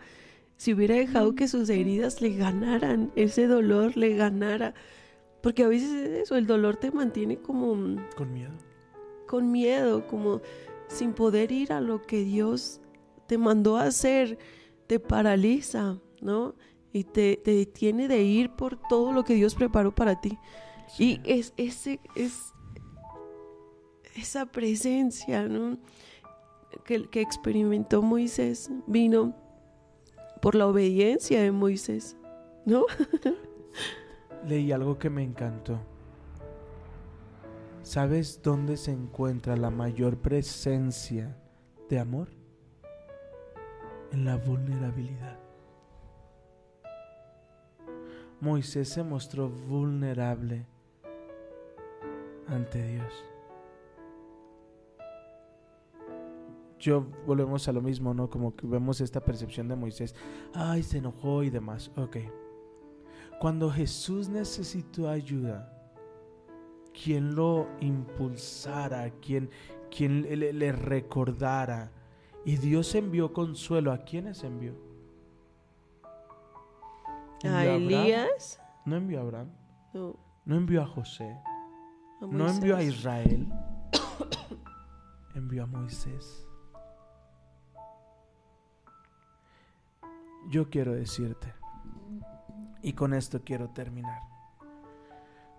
si hubiera dejado que sus heridas le ganaran, ese dolor le ganara. Porque a veces es eso, el dolor te mantiene como Con miedo. con miedo, como sin poder ir a lo que Dios te mandó a hacer, te paraliza, ¿no? Y te, te detiene de ir por todo lo que Dios preparó para ti. Y es ese, es esa presencia. Que, que experimentó Moisés vino por la obediencia de Moisés, ¿no? Leí algo que me encantó. ¿Sabes dónde se encuentra la mayor presencia de amor? En la vulnerabilidad. Moisés se mostró vulnerable ante Dios. Yo volvemos a lo mismo, ¿no? Como que vemos esta percepción de Moisés. Ay, se enojó y demás. Ok. Cuando Jesús necesitó ayuda, quien lo impulsara, quien, quien le, le recordara. Y Dios envió consuelo. ¿A quiénes envió? ¿Envió ¿A? Elías? No envió a Abraham. No, No envió a José. a No envió a. Israel. envió a Moisés. Yo quiero decirte, y con esto quiero terminar,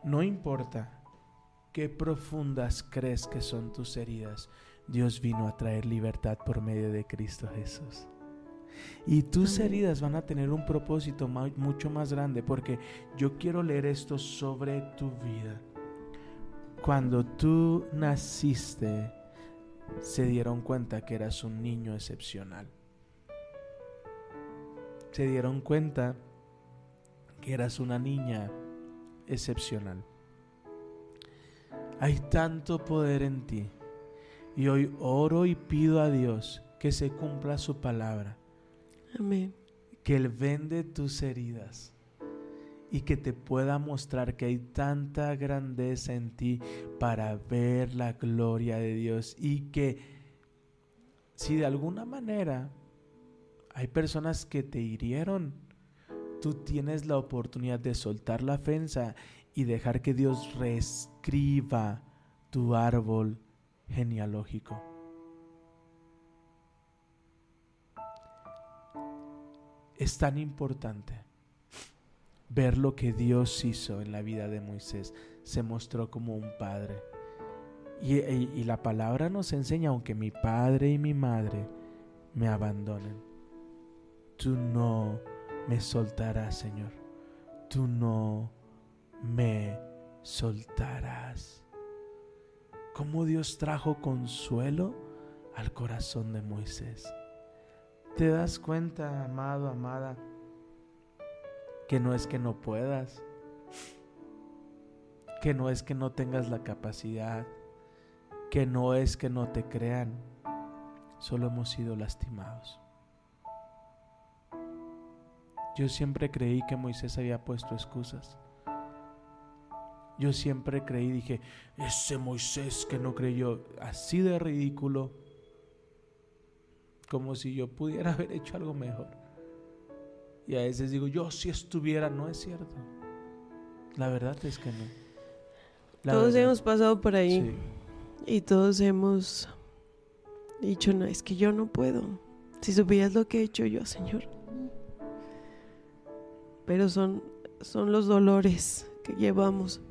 no importa qué profundas crees que son tus heridas, Dios vino a traer libertad por medio de Cristo Jesús. Y tus heridas van a tener un propósito mucho más grande porque yo quiero leer esto sobre tu vida. Cuando tú naciste, se dieron cuenta que eras un niño excepcional. Se dieron cuenta que eras una niña excepcional. Hay tanto poder en ti. Y hoy oro y pido a Dios que se cumpla su palabra Amén. que Él vende tus heridas y que te pueda mostrar que hay tanta grandeza en ti para ver la gloria de Dios y que si de alguna manera hay personas que te hirieron, tú tienes la oportunidad de soltar la ofensa y dejar que Dios reescriba tu árbol genealógico. Es tan importante ver lo que Dios hizo en la vida de Moisés. Se mostró como un padre. Y, y- la palabra nos enseña, aunque mi padre y mi madre me abandonen, tú no me soltarás, Señor. Tú no me soltarás. Cómo Dios trajo consuelo al corazón de Moisés. ¿Te das cuenta, amado, amada, que no es que no puedas? Que no es que no tengas la capacidad, que no es que no te crean, solo hemos sido lastimados. Yo siempre creí que Moisés había puesto excusas. Yo siempre creí, dije, ese Moisés que no creyó, así de ridículo, como si yo pudiera haber hecho algo mejor. Y a veces digo, yo si estuviera, no es cierto. La verdad es que no. La todos verdad- hemos pasado por ahí Sí. y todos hemos dicho, no, es que yo no puedo. Si supieras lo que he hecho yo, Señor. Pero son, son los dolores que llevamos.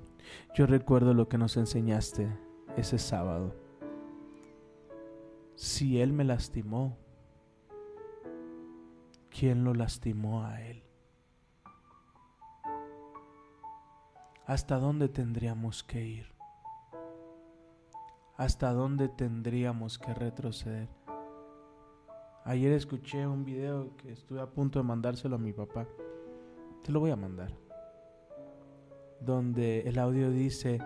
Yo recuerdo lo que nos enseñaste ese sábado. Si Él me lastimó, ¿quién lo lastimó a Él? ¿Hasta dónde tendríamos que ir? ¿Hasta dónde tendríamos que retroceder? Ayer escuché un video que estuve a punto de mandárselo a mi papá. Te lo voy a mandar. Donde el audio dice,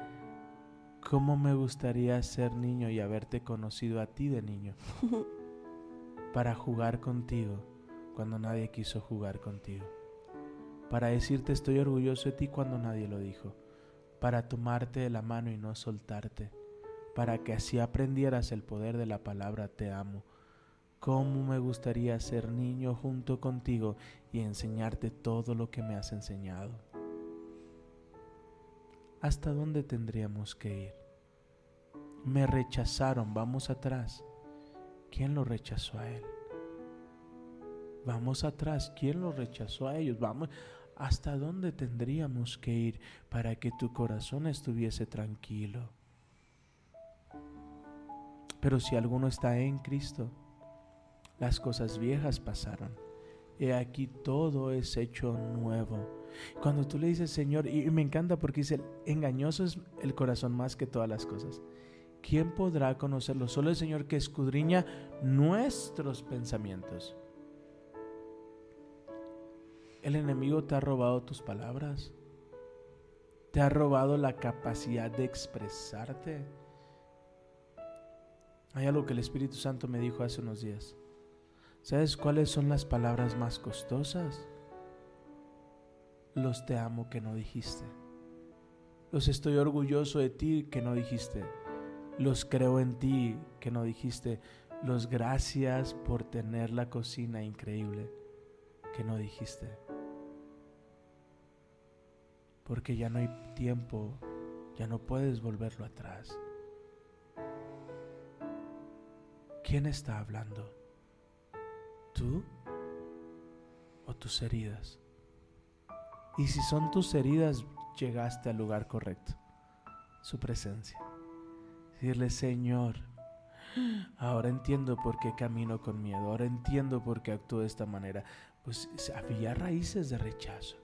¿cómo me gustaría ser niño y haberte conocido a ti de niño? Para jugar contigo cuando nadie quiso jugar contigo. Para decirte estoy orgulloso de ti cuando nadie lo dijo. Para tomarte de la mano y no soltarte. Para que así aprendieras el poder de la palabra te amo. ¿Cómo me gustaría ser niño junto contigo y enseñarte todo lo que me has enseñado? ¿Hasta dónde tendríamos que ir? Me rechazaron, vamos atrás. ¿Quién lo rechazó a él? Vamos atrás, ¿quién lo rechazó a ellos? Vamos, ¿hasta dónde tendríamos que ir para que tu corazón estuviese tranquilo? Pero si alguno está en Cristo, las cosas viejas pasaron. He aquí todo es hecho nuevo. Cuando tú le dices Señor, y me encanta porque dice, engañoso es el corazón más que todas las cosas. ¿Quién podrá conocerlo? Solo el Señor que escudriña nuestros pensamientos. El enemigo te ha robado tus palabras. Te ha robado la capacidad de expresarte. Hay algo que el Espíritu Santo me dijo hace unos días. ¿Sabes cuáles son las palabras más costosas? los te amo que no dijiste. Los estoy orgulloso de ti que no dijiste. Los creo en ti que no dijiste. Los gracias por tener la cocina increíble que no dijiste. Porque ya no hay tiempo, ya no puedes volverlo atrás. ¿Quién está hablando? ¿Tú o tus heridas? Y si son tus heridas, llegaste al lugar correcto, su presencia. Decirle, Señor, ahora entiendo por qué camino con miedo, ahora entiendo por qué actúo de esta manera. Pues había raíces de rechazo,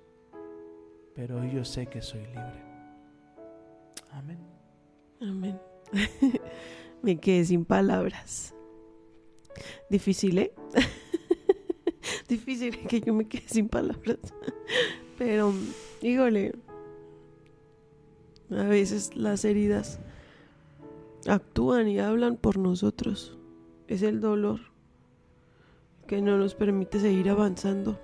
pero hoy yo sé que soy libre. Amén. Amén. Me quedé sin palabras. Difícil, ¿eh? Difícil que yo me quede sin palabras. Pero, híjole, a veces las heridas actúan y hablan por nosotros. Es el dolor que no nos permite seguir avanzando.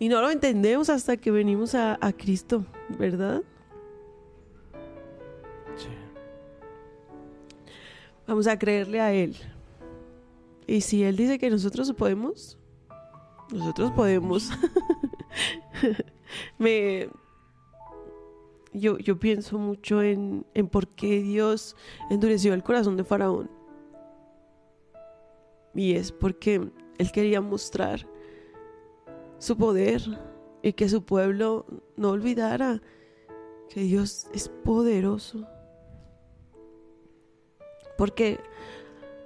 Y no lo entendemos hasta que venimos a, a Cristo, ¿verdad? Sí. Vamos a creerle a Él. Y si Él dice que nosotros podemos, nosotros podemos. Me, yo, yo pienso mucho en, en por qué Dios endureció el corazón de Faraón. Y es porque Él quería mostrar su poder y que su pueblo no olvidara que Dios es poderoso. Porque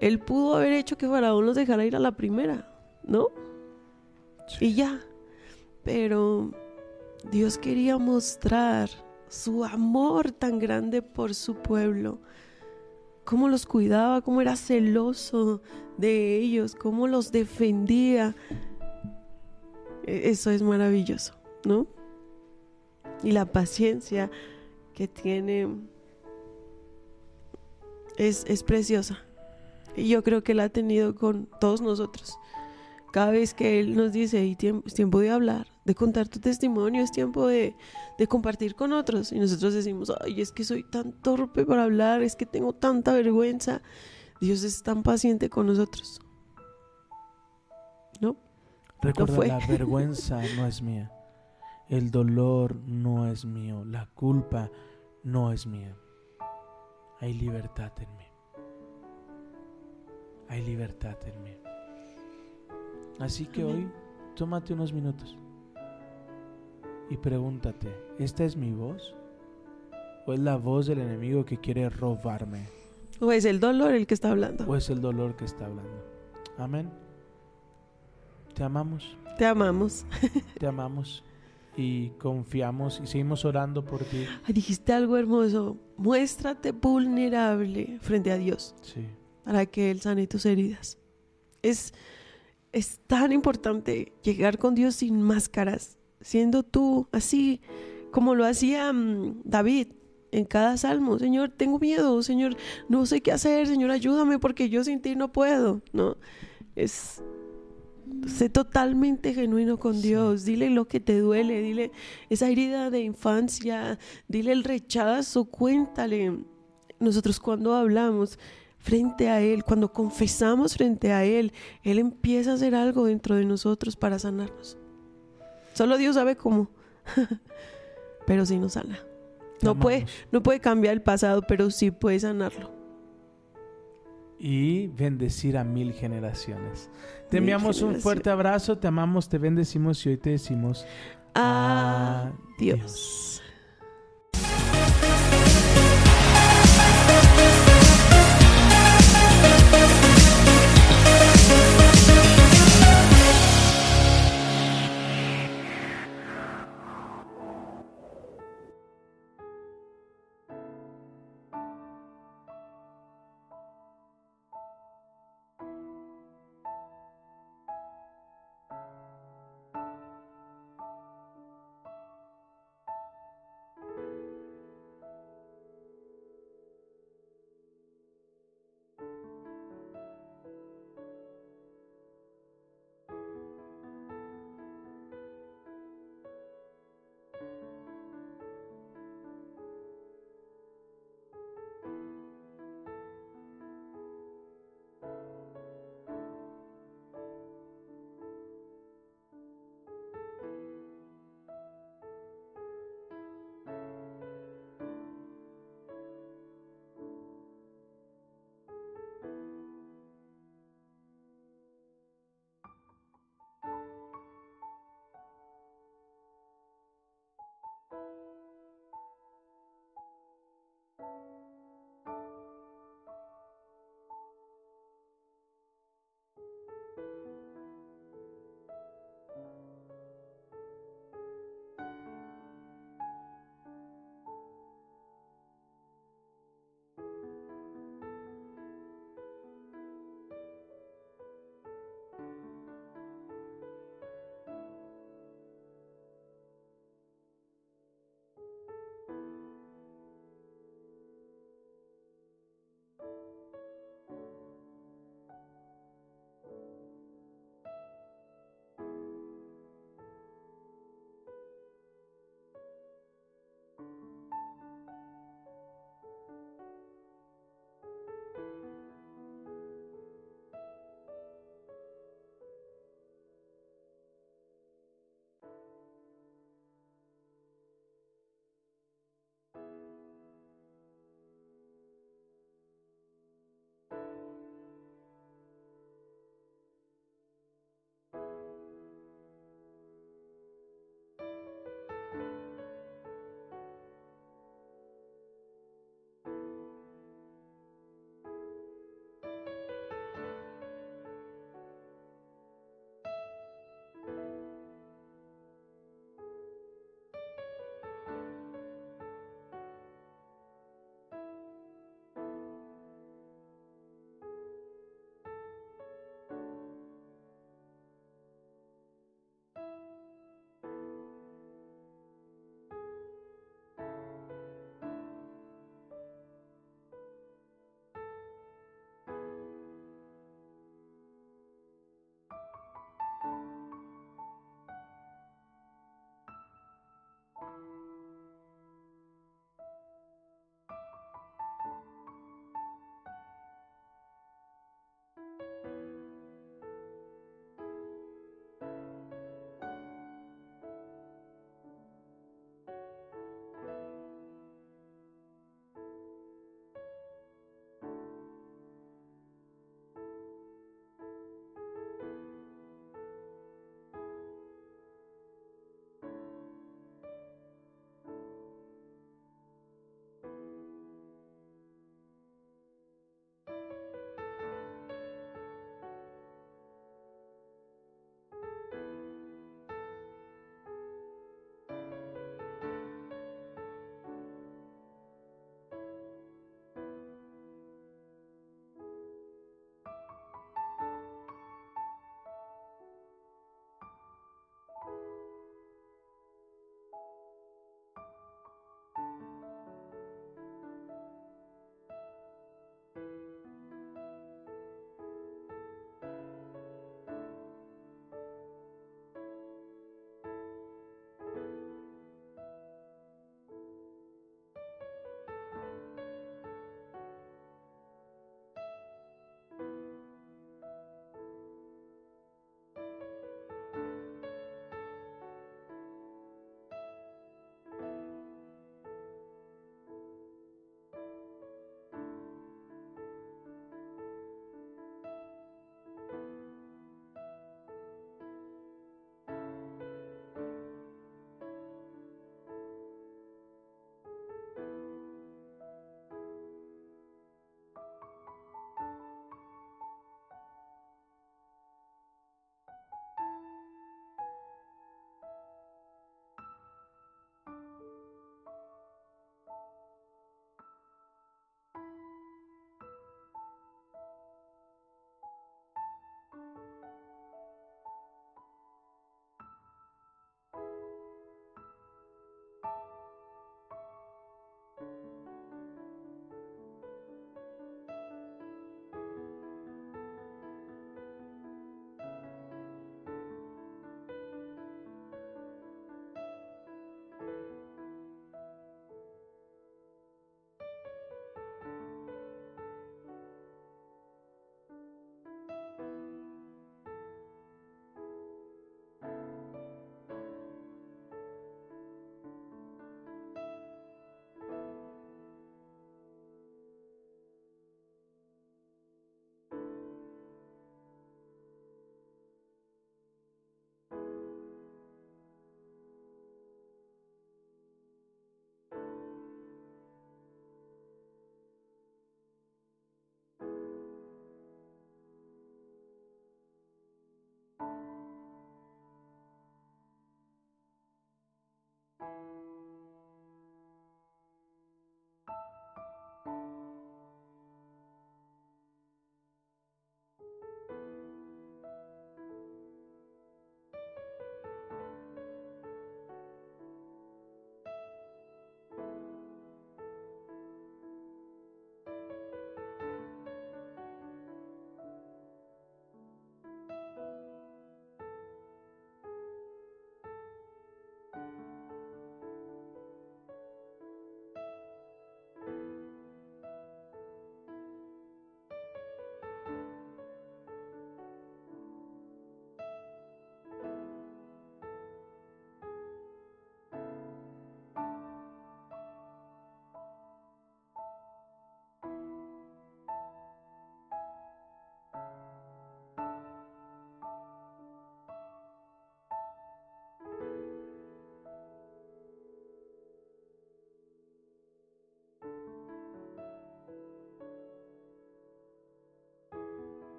Él pudo haber hecho que Faraón los dejara ir a la primera, ¿no? Y ya. Pero Dios quería mostrar su amor tan grande por su pueblo. Cómo los cuidaba, cómo era celoso de ellos, cómo los defendía. E- Eso es maravilloso, ¿no? Y la paciencia que tiene es, es preciosa. Y yo creo que la ha tenido con todos nosotros. Cada vez que Él nos dice, "Y tiempo, es tiempo de hablar, de contar tu testimonio, es tiempo de, de compartir con otros. Y nosotros decimos, ay, es que soy tan torpe para hablar, es que tengo tanta vergüenza. Dios es tan paciente con nosotros. ¿No? Recuerda, fue. la vergüenza no es mía. El dolor no es mío. La culpa no es mía. Hay libertad en mí. Hay libertad en mí. Así que Amén. hoy, tómate unos minutos y pregúntate, ¿esta es mi voz? ¿O es la voz del enemigo que quiere robarme? O es el dolor el que está hablando. ¿O es el dolor que está hablando? Amén. Te amamos. Te amamos. Te amamos y confiamos y seguimos orando por ti. Dijiste algo hermoso. Muéstrate vulnerable frente a Dios Sí, para que Él sane tus heridas. Es, es tan importante llegar con Dios sin máscaras, siendo tú así como lo hacía mm, David en cada salmo. Señor, tengo miedo, Señor, no sé qué hacer, Señor, ayúdame porque yo sin ti no puedo. No, es sé totalmente genuino con Sí. Dios. Dile lo que te duele, dile esa herida de infancia, dile el rechazo, cuéntale. Nosotros cuando hablamos frente a Él, cuando confesamos frente a Él, Él empieza a hacer algo dentro de nosotros para sanarnos. Solo Dios sabe cómo, pero sí nos sana. No puede, no puede cambiar el pasado, pero sí puede sanarlo. Y bendecir a mil generaciones. Te Mil enviamos un fuerte abrazo, te amamos, te bendecimos y hoy te decimos Adiós. adiós.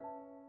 you